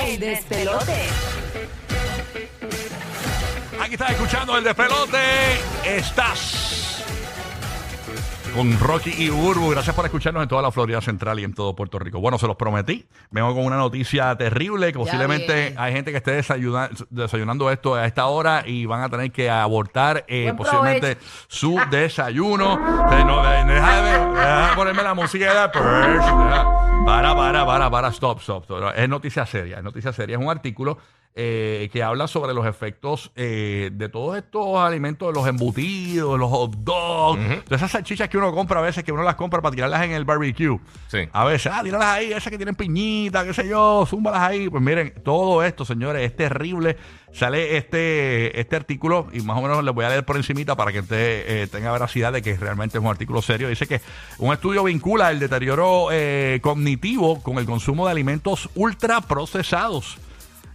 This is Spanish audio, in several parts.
El despelote. Aquí estás escuchando el despelote. Estás con Rocky y Burbu. Gracias por escucharnos en toda la Florida Central y en todo Puerto Rico. Bueno, se los prometí. Vengo con una noticia terrible que posiblemente hay gente que esté desayuna- desayunando esto a esta hora y van a tener que abortar eh, posiblemente su desayuno. Eh, no, eh, deja, de, deja de ponerme la música de Para, para, para, para, stop, stop, stop. Es noticia seria, es noticia seria. Es un artículo eh, que habla sobre los efectos eh, de todos estos alimentos, los embutidos, los hot dogs, de esas salchichas que uno compra a veces, que uno las compra para tirarlas en el barbecue. Sí. A veces, ah, tíralas ahí, esas que tienen piñita, qué sé yo, zúmbalas ahí. Pues miren, todo esto, señores, es terrible. Sale este, este artículo y más o menos les voy a leer por encimita para que usted eh, tenga veracidad de que realmente es un artículo serio. Dice que un estudio vincula el deterioro eh, cognitivo con el consumo de alimentos ultraprocesados.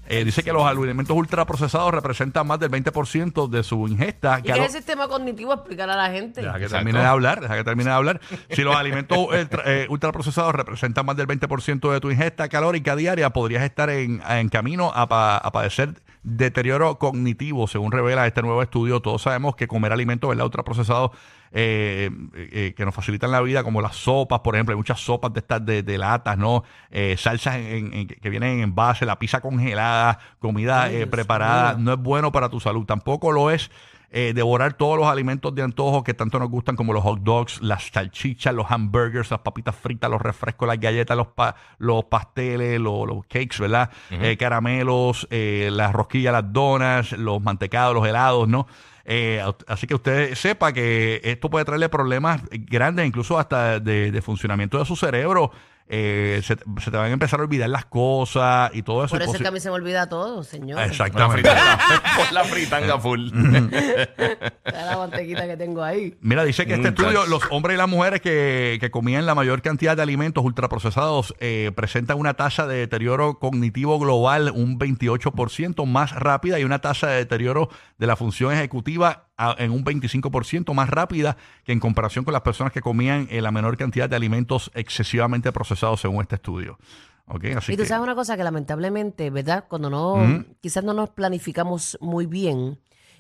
Eh, dice que los alimentos ultraprocesados representan más del 20% de su ingesta. ¿Y qué lo- es el sistema cognitivo? Explicar a la gente. Deja que termine de hablar, deja que termine de hablar. Si los alimentos ultra- eh, ultraprocesados representan más del 20% de tu ingesta calórica diaria, podrías estar en, en camino a, pa- a padecer deterioro cognitivo, según revela este nuevo estudio. Todos sabemos que comer alimentos ¿verdad? ultraprocesados eh, eh, que nos facilitan la vida, como las sopas, por ejemplo, hay muchas sopas de estas de, de latas, ¿no? Eh, salsas en- en- que vienen en envase, la pizza congelada, comida Ay, eh, Dios preparada, no es bueno para tu salud. Tampoco lo es eh, devorar todos los alimentos de antojo que tanto nos gustan, como los hot dogs, las salchichas, los hamburgers, las papitas fritas, los refrescos, las galletas, los, pa- los pasteles, los, los cakes, ¿verdad? Eh, caramelos, eh, las rosquillas, las donas, los mantecados, los helados, ¿no? Eh, así que usted sepa que esto puede traerle problemas grandes, incluso hasta de, de funcionamiento de su cerebro. Eh, se, se te van a empezar a olvidar las cosas y todo eso. Por eso es que a mí se me olvida todo, señor. Por la Exactamente. fritanga, por la fritanga full. La mantequita que tengo ahí. Mira, dice que este Muchachos. estudio, los hombres y las mujeres que, que comían la mayor cantidad de alimentos ultraprocesados eh, presentan una tasa de deterioro cognitivo global un 28% más rápida y una tasa de deterioro de la función ejecutiva a- en un 25% más rápida que en comparación con las personas que comían eh, la menor cantidad de alimentos excesivamente procesados según este estudio. ¿Ok? Así y tú que- sabes una cosa que lamentablemente, ¿verdad? Cuando no, quizás no nos planificamos muy bien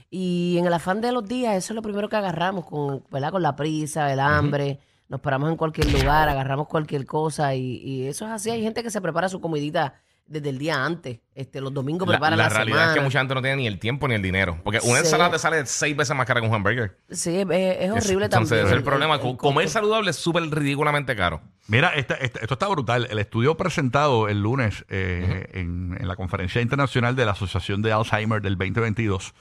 y en el afán de los días, eso es lo primero que agarramos, con, ¿verdad? Con la prisa, el hambre, nos paramos en cualquier lugar, agarramos cualquier cosa y, y eso es así. Hay gente que se prepara su comidita desde el día antes. Este, los domingos La, preparan la la, realidad semana. es que mucha gente no tiene ni el tiempo ni el dinero. Porque una Sí. ensalada te sale seis veces más cara que un hamburger. Sí, es, es horrible Entonces, también. ese es el el- problema. el- el Comer saludable es súper ridículamente caro. Mira, esta- esta- esto está brutal. El estudio presentado el lunes eh, en, en la Conferencia Internacional de la Asociación de Alzheimer del 2022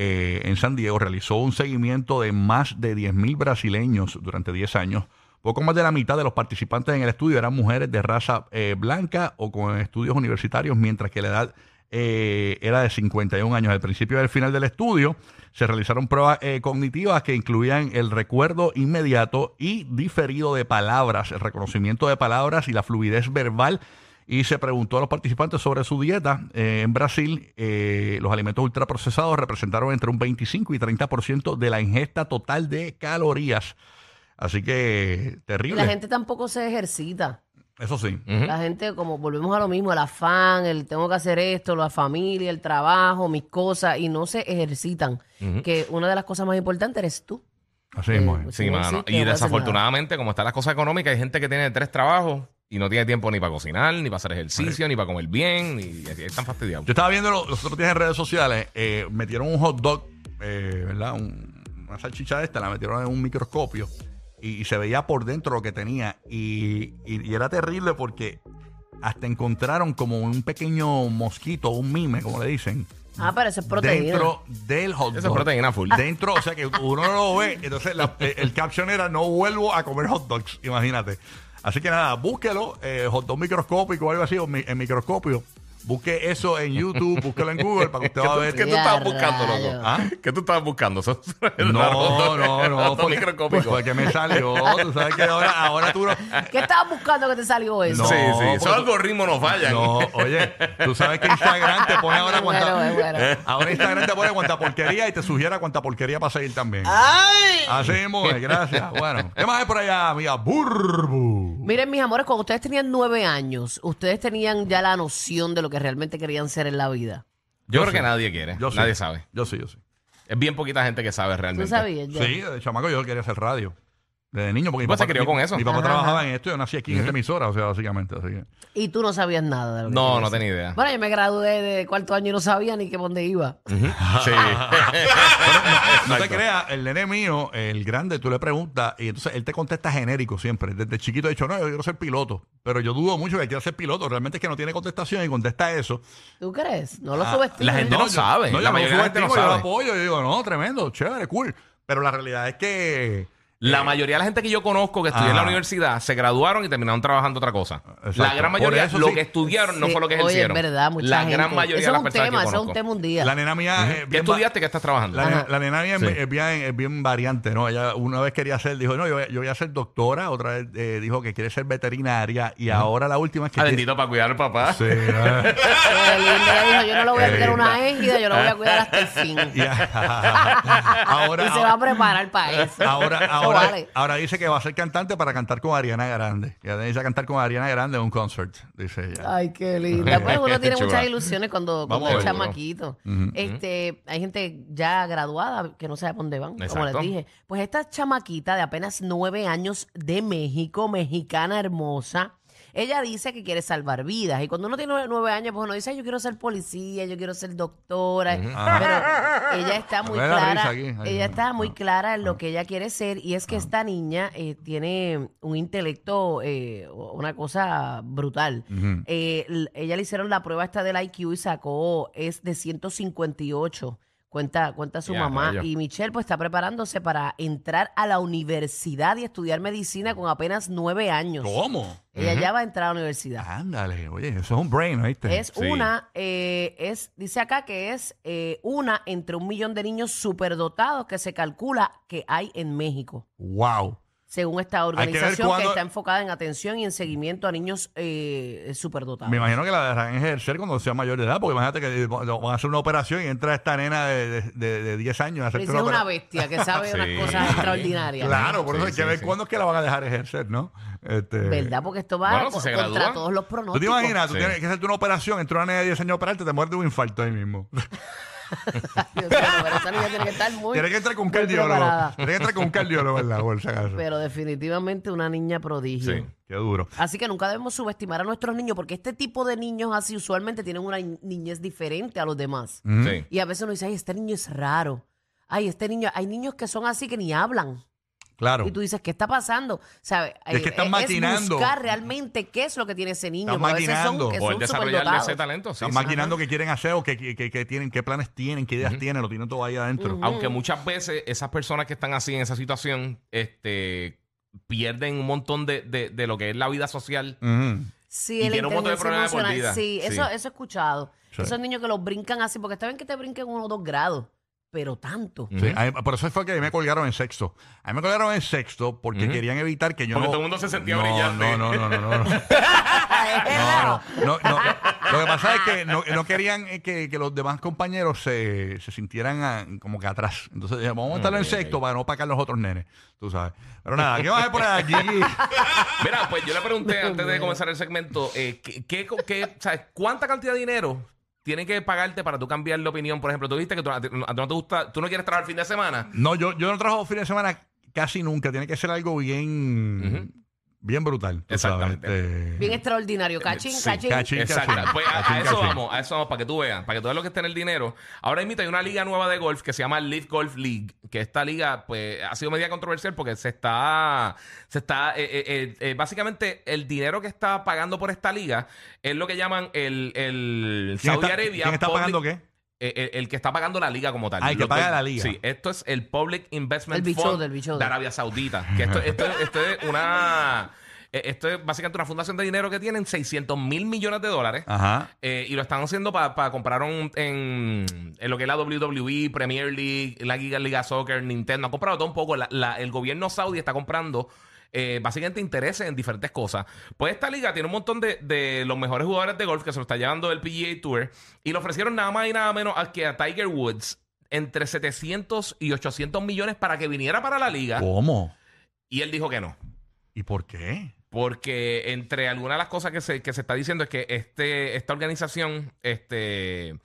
eh, en San Diego realizó un seguimiento de más de 10.000 brasileños durante 10 años. Poco más de la mitad de los participantes en el estudio eran mujeres de raza eh, blanca o con estudios universitarios, mientras que la edad eh, era de 51 años. Al principio y al final del estudio se realizaron pruebas eh, cognitivas que incluían el recuerdo inmediato y diferido de palabras, el reconocimiento de palabras y la fluidez verbal. Y se preguntó a los participantes sobre su dieta. En Brasil, los alimentos ultraprocesados representaron entre un 25 y 30% de la ingesta total de calorías. Así que Y terrible. la gente tampoco se ejercita. Eso sí. La gente, como volvemos a lo mismo, el afán, el tengo que hacer esto, la familia, el trabajo, mis cosas, y no se ejercitan. Que una de las cosas más importantes eres tú. Así Eh, mismo es. pues, Sí, no mano. existe, Y no desafortunadamente, como están las cosas económicas, hay gente que tiene tres trabajos y no tiene tiempo ni para cocinar, ni para hacer ejercicio, ni para comer bien, y están fastidiados. Yo estaba viendo los, otros días en redes sociales, eh, metieron un hot dog, eh, ¿verdad? Un- una salchicha de esta, la metieron en un microscopio y, y se veía por dentro lo que tenía. Y, y- y era terrible porque hasta encontraron como un pequeño mosquito, un mime, como le dicen. Ah, pero eso es proteína. Dentro del hot dog. Eso es proteína full. Dentro, o sea que uno no lo ve. Entonces la- eh, el caption era: No vuelvo a comer hot dogs. Imagínate. Así que nada, búsquelo, eh, hot dog microscópico o algo así, o mi- en microscopio. Busque eso en YouTube, búsquelo en Google para que usted ¿Qué va a ver. qué tú estabas buscando, loco? ¿Ah? ¿Qué tú estabas buscando? Eso es No, no, no. Porque, microscópico. porque me salió. Tú sabes que ahora, ahora tú no. ¿Qué estabas buscando que te salió eso? No, sí, sí. Esos algoritmos no fallan. No, oye, tú sabes que Instagram te pone ahora bueno, cuánta. es bueno. Ahora Instagram te pone cuánta porquería y te sugiere cuánta porquería para seguir también. ¡Ay! Así es, gracias. Bueno, ¿qué más hay por allá, amiga? Burbu. Miren, mis amores, cuando ustedes tenían nueve años, ustedes tenían ya la noción de lo que realmente querían ser en la vida. Yo, Yo creo sí. que nadie quiere. Yo sí. nadie sabe. Yo sí, yo sí. Es bien poquita gente que sabe ¿Tú realmente. sabías ya? Sí, de chamaco yo quería hacer radio. Desde niño, porque mi Pues papá, se crió mi- con eso. Mi papá Ajá, trabajaba ajá. en esto y yo nací aquí en esta emisora, o sea, básicamente. Así que. Y tú no sabías nada de lo que No, no tenía idea. Bueno, yo me gradué de cuarto año y no sabía ni que por dónde iba. Sí. No te creas, el nene mío, el grande, tú le preguntas y entonces él te contesta genérico siempre. Desde chiquito ha dicho, no, yo quiero ser piloto. Pero yo dudo mucho que quiera ser piloto. Realmente es que no tiene contestación y contesta eso. ¿Tú crees? No lo Ah, subestimes. la gente no yo- sabe. No, La yo mayoría de la gente no subestimo, yo lo sabe. apoyo. Yo digo, no, tremendo, chévere, cool. Pero la realidad es que. La mayoría de la gente que yo conozco que estudió en la Ajá. universidad se graduaron y terminaron trabajando otra cosa. Exacto. La gran Por mayoría, eso lo sí. que estudiaron no Sí, fue lo que oye, ejercieron. es verdad, mucha la gente. gran mayoría Eso de las es un personas tema, que eso es un conozco. tema un día. La nena mía. es ¿Qué bien va- estudiaste? ¿Qué estás trabajando? La, nena- la nena mía es- Sí. es, bien, es bien variante, ¿no? Ella una vez quería ser, dijo, no, yo, yo voy a ser doctora, otra vez eh, dijo que quiere ser veterinaria y ahora la última es que... Ah, quiere- bendito para cuidar al papá. Sí, linda, ella dijo, yo no lo voy a Qué tener una égida, yo lo voy a cuidar hasta el fin. Y- ahora, y se va a preparar para eso. ahora, Eso ahora, vale. ahora dice que va a ser cantante para cantar con Ariana Grande. Que dice a cantar con Ariana Grande en un concert, dice ella. Ay, qué linda. Pues uno tiene muchas ilusiones cuando, es chamaquito. Este, hay gente ya graduada que no sabe por dónde van, como les dije. Pues esta chamaquita de apenas nueve años de México, mexicana hermosa. Ella dice que quiere salvar vidas. Y cuando uno tiene nueve- nueve años, pues uno dice, "Ay, yo quiero ser policía, yo quiero ser doctora. Pero ella está muy clara. Ay, Ella está muy clara en lo que ella quiere ser. Y es que esta niña eh, tiene un intelecto, eh, una cosa brutal. Eh, ella le hicieron la prueba esta del IQ y sacó, es de 158. Cuenta, cuenta su Ya, mamá. rayos. Y Michelle pues está preparándose para entrar a la universidad y estudiar medicina con apenas nueve años. ¿Cómo? Ella ya va a entrar a la universidad. Ándale, oye, eso es un brain, ¿viste? Es Sí. una, eh, es, dice acá que es eh, una entre un millón de niños superdotados que se calcula que hay en México, Wow. Según esta que ver organización que, cuándo- está enfocada en atención y en seguimiento a niños eh, superdotados. Me imagino que la dejarán ejercer cuando sea mayor de edad, porque imagínate que eh, van a hacer una operación y entra esta nena de, de, de- de 10 años a Pero hacerte si una es una operación. bestia que sabe unas cosas extraordinarias. Claro, por eso Sí, hay que sí, ver sí. cuándo es que la van a dejar ejercer, ¿no? Este, ¿Verdad? Porque esto va Bueno, si co- se contra gradúa. todos los ¿Tú pronósticos. te imaginas? Tú Sí. tienes que hacerte una operación, entra una nena de 10 años a operarte, te muerde un infarto ahí mismo. Dios mío, pero esa niña tiene que estar muy, Tienes que entrar con un muy cardiólogo. preparada. Tienes que entrar con un cardiólogo en la bolsa. Pero definitivamente una niña prodigio. Sí. Qué duro. Así que nunca debemos subestimar a nuestros niños porque este tipo de niños así usualmente tienen una ni- niñez diferente a los demás. Sí. Y a veces uno dice, ay, este niño es raro. Ay, este niño, hay niños que son así que ni hablan. Claro. Y tú dices, ¿qué está pasando? ¿Sabe? Y es que están maquinando. buscar realmente qué es lo que tiene ese niño. Están son, maquinando. que O son el superdotados. ese talento. sí, Están sí. maquinando qué quieren hacer o qué, qué- qué- qué tienen, qué planes tienen, qué ideas tienen, lo tienen todo ahí adentro. Aunque muchas veces esas personas que están así en esa situación, este pierden un montón de, de, de lo que es la vida social. Sí, Y la tiene un montón de problemas por vida. Sí, Sí. eso, eso he escuchado. Sí. Esos niños que los brincan así, porque está bien que te brinquen uno o dos grados, pero tanto. Sí, a mí- por eso fue que a mí me colgaron en sexto. A mí me colgaron en sexto porque querían evitar que yo Porque no... todo el mundo se sentía no, brillante. No, no, no, no, no. no. No, no, no, no. Lo que pasa es que no, no querían eh, que, que los demás compañeros se, se sintieran ah, como que atrás. Entonces, dije, vamos a estarlo en sexto para no pagar los otros nenes. Tú sabes. Pero nada, ¿qué vas a poner aquí? Mira, pues yo le pregunté antes de comenzar el segmento, eh, ¿qué, qué- qué- sabes, ¿cuánta cantidad de dinero tienen que pagarte para tú cambiar de opinión? Por ejemplo, tú dijiste que tú, a ti no te gusta, tú no quieres trabajar el fin de semana. No, yo, yo no trabajo fines de semana casi nunca. Tiene que ser algo bien, bien brutal. tú sabes, Exactamente. este- Bien extraordinario. Cachín, Sí, cachín. cachín. Exacto. cachín. Pues a, a Cachín, eso cachín. vamos, a eso vamos, para que tú veas, para que tú veas lo que está en el dinero. Ahora mismo hay una liga nueva de golf que se llama Live Golf League, que esta liga, pues, ha sido media controversial porque se está, se está, eh, eh, eh, eh, básicamente, el dinero que está pagando por esta liga es lo que llaman el, el ¿Quién Saudi está, Arabia. ¿quién está Public- pagando qué? Eh, el que está pagando la liga como tal. Ah, el que paga la liga. Sí, esto es el Public Investment El Fund de. Arabia Saudita. Que esto, esto, esto es una... eh, Esto es básicamente una fundación de dinero que tienen 600 mil millones de dólares. Ajá. eh, y lo están haciendo para comprar un, en, en lo que es la WWE, Premier League, la Liga, Liga Soccer, Nintendo. Han comprado todo un poco. La- la- el gobierno saudí está comprando eh, básicamente intereses en diferentes cosas. Pues esta liga tiene un montón de, de los mejores jugadores de golf que se lo está llevando el PGA Tour. Y le ofrecieron nada más y nada menos a que a Tiger Woods entre 700 y 800 millones para que viniera para la liga. ¿Cómo? Y él dijo que no. ¿Y por qué? porque entre algunas de las cosas que se, que se está diciendo es que este, esta organización, este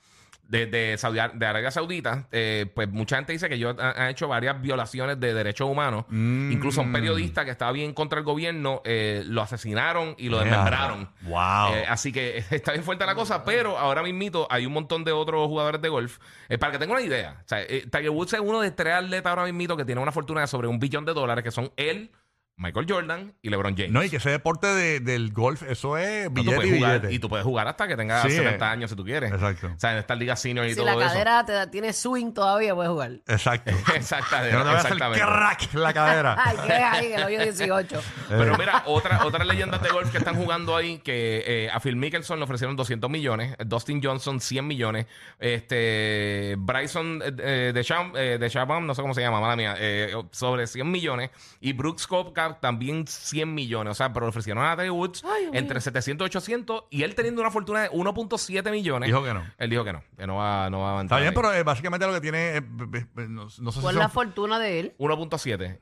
de, de, Saudi, de Arabia Saudita, eh, pues mucha gente dice que ellos han, han hecho varias violaciones de derechos humanos. Mm. Incluso un periodista que estaba bien contra el gobierno eh, lo asesinaron y lo desmembraron. Wow. Eh, así que está bien fuerte la cosa, pero ahora mismito hay un montón de otros jugadores de golf. Para que tengan una idea, o sea, Tiger Woods es uno de tres atletas ahora mismito que tiene una fortuna de sobre un billón de dólares, que son él, Michael Jordan y LeBron James. No, y que ese deporte de- del golf, eso es No, tú billete puedes y jugar, billete. y tú puedes jugar hasta que tengas Sí, 70 eh, años si tú quieres. exacto. O sea, en esta liga senior y Si todo la eso. cadera te da- tiene swing todavía, puedes jugar. Exacto. Exactamente. Que no te vaya a hacer exactamente. crack la cadera. Ay, que es ahí, el hoyo 18. Pero mira, otra, otras leyendas de golf que están jugando ahí, que eh, a Phil Mickelson le ofrecieron 200 millones, Dustin Johnson 100 millones, este Bryson eh, eh, de Cham, eh, de Chabam, no sé cómo se llama, mala mía, eh, sobre 100 millones, y Brooks Koepka también 100 millones, o sea, pero le ofrecieron a Tiger Woods Ay, entre 700 y 800, y él teniendo una fortuna de 1.7 millones. Dijo que no. Él dijo que no, que no va, no va a Está entrar bien, ahí. pero eh, básicamente lo que tiene. eh, eh, eh, no, no sé si Con son- la fortuna de él. 1.7.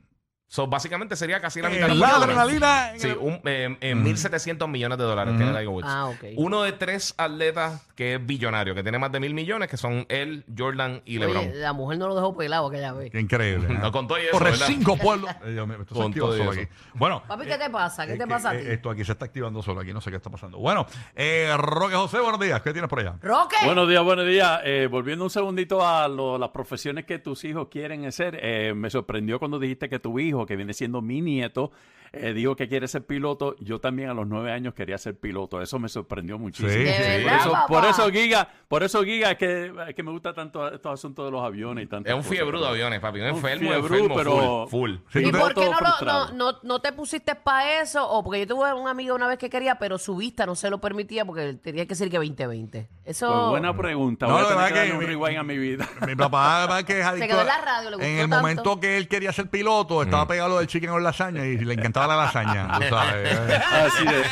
So, básicamente sería casi la Eh, mitad de la adrenalina. en Sí, el- un, eh, eh, 1.700 millones de dólares tiene Tiger Woods. Ah, ok. Uno de tres atletas que es billonario, que tiene más de mil millones, que son él, Jordan y LeBron. Oye, la mujer no lo dejó pelado aquella vez. Qué increíble. ¿eh? No, con todo y eso, Corre ¿verdad? cinco pueblos. Eh, Dios mío, esto se Con activa todo y solo eso. aquí. Bueno. Papi, ¿qué te pasa? ¿Qué eh, te que, pasa a eh, ti? Esto aquí se está activando solo. Aquí no sé qué está pasando. Bueno, eh, Roque José, buenos días. ¿Qué tienes por allá? Roque. Buenos días, buenos días. Eh, volviendo un segundito a lo- las profesiones que tus hijos quieren hacer, eh, me sorprendió cuando dijiste que tu hijo, que viene siendo mi nieto, eh, dijo que quiere ser piloto. Yo también a los nueve años quería ser piloto. Eso me sorprendió muchísimo. Sí, ¿De sí. verdad, Por eso, por eso Giga, por eso Giga es que, es que me gusta tanto estos asuntos de los aviones y tanto. Es un fiebre de aviones, papi. Un Un enfermo, fiebrú, enfermo, pero- full. full. Sí, ¿Y por qué no, lo- no, no, no te pusiste para eso? O porque yo tuve un amigo una vez que quería, pero su vista no se lo permitía porque tenía que decir que 2020. Eso. Pues buena pregunta. No, Voy a tener que que darle un mi- rewind a mi vida. Mi papá va que es adicto quedó en la radio, le gustó En el tanto. momento que él quería ser piloto, estaba pegado lo del chicken con lasaña y le encantaba la lasaña. tú sabes. Así de.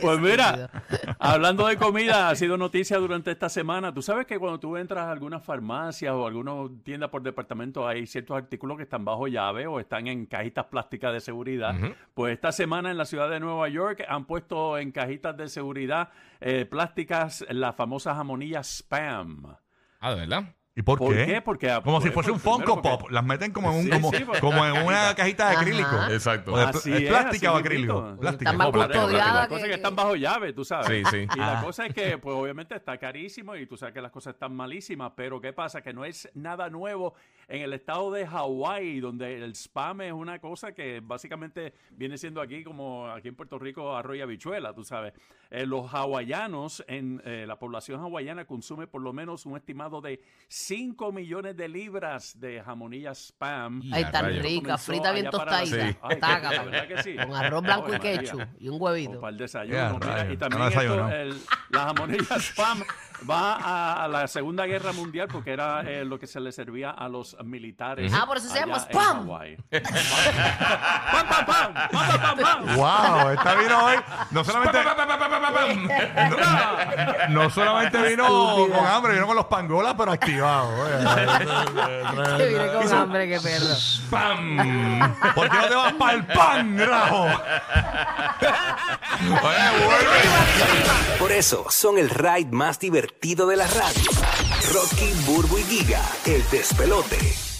Pues mira, hablando de comida, ha sido noticia durante esta semana. Tú sabes que cuando tú entras a algunas farmacias o algunas tiendas por departamento, hay ciertos artículos que están bajo llave o están en cajitas plásticas de seguridad. Pues esta semana en la ciudad de Nueva York han puesto en cajitas de seguridad eh, plásticas las famosas jamonillas spam. Ah, ¿de verdad? ¿Y por, ¿Por qué? qué? Porque, como si pues, fuese un Funko porque- Pop. Las meten como en, un, Sí, como, sí, porque- como en una cajita de Ajá. acrílico. Exacto. O de Así pl- es, plástica o acrílico. mismito. Plástica. Está más La cosa es que están bajo llave, tú sabes. Sí, sí. Y la Ah. cosa es que, pues obviamente está carísimo y tú sabes que las cosas están malísimas, pero ¿qué pasa? Que no es nada nuevo en el estado de Hawái, donde el spam es una cosa que básicamente viene siendo aquí como aquí en Puerto Rico arroz y habichuela, tú sabes. Eh, los hawaianos, en eh, la población hawaiana consume por lo menos un estimado de 5 millones de libras de jamonillas spam. Ay, tan rayos. rica, frita bien tostadita. Sí. Ay, Taca, la papi. verdad que sí. Con arroz blanco y ketchup y un O huevito. para el desayuno. mira, rayos. y también desayuno. esto, el- la jamonilla spam va a, a la Segunda Guerra Mundial porque era eh, lo que se le servía a los militares. Ah, por eso se llama. ¡Pam, pam, pam! ¡Pam, pam, pam, pam! Wow, esta vino hoy. No solamente, no solamente vino con hambre, vino con los pangolas, pero activado. Que viene con hambre, qué perro. ¡Pam! ¿Por qué no te vas para el pan, vuelve. Por eso son el ride más divertido de la radio. Rocky, Burbu y Giga, el despelote.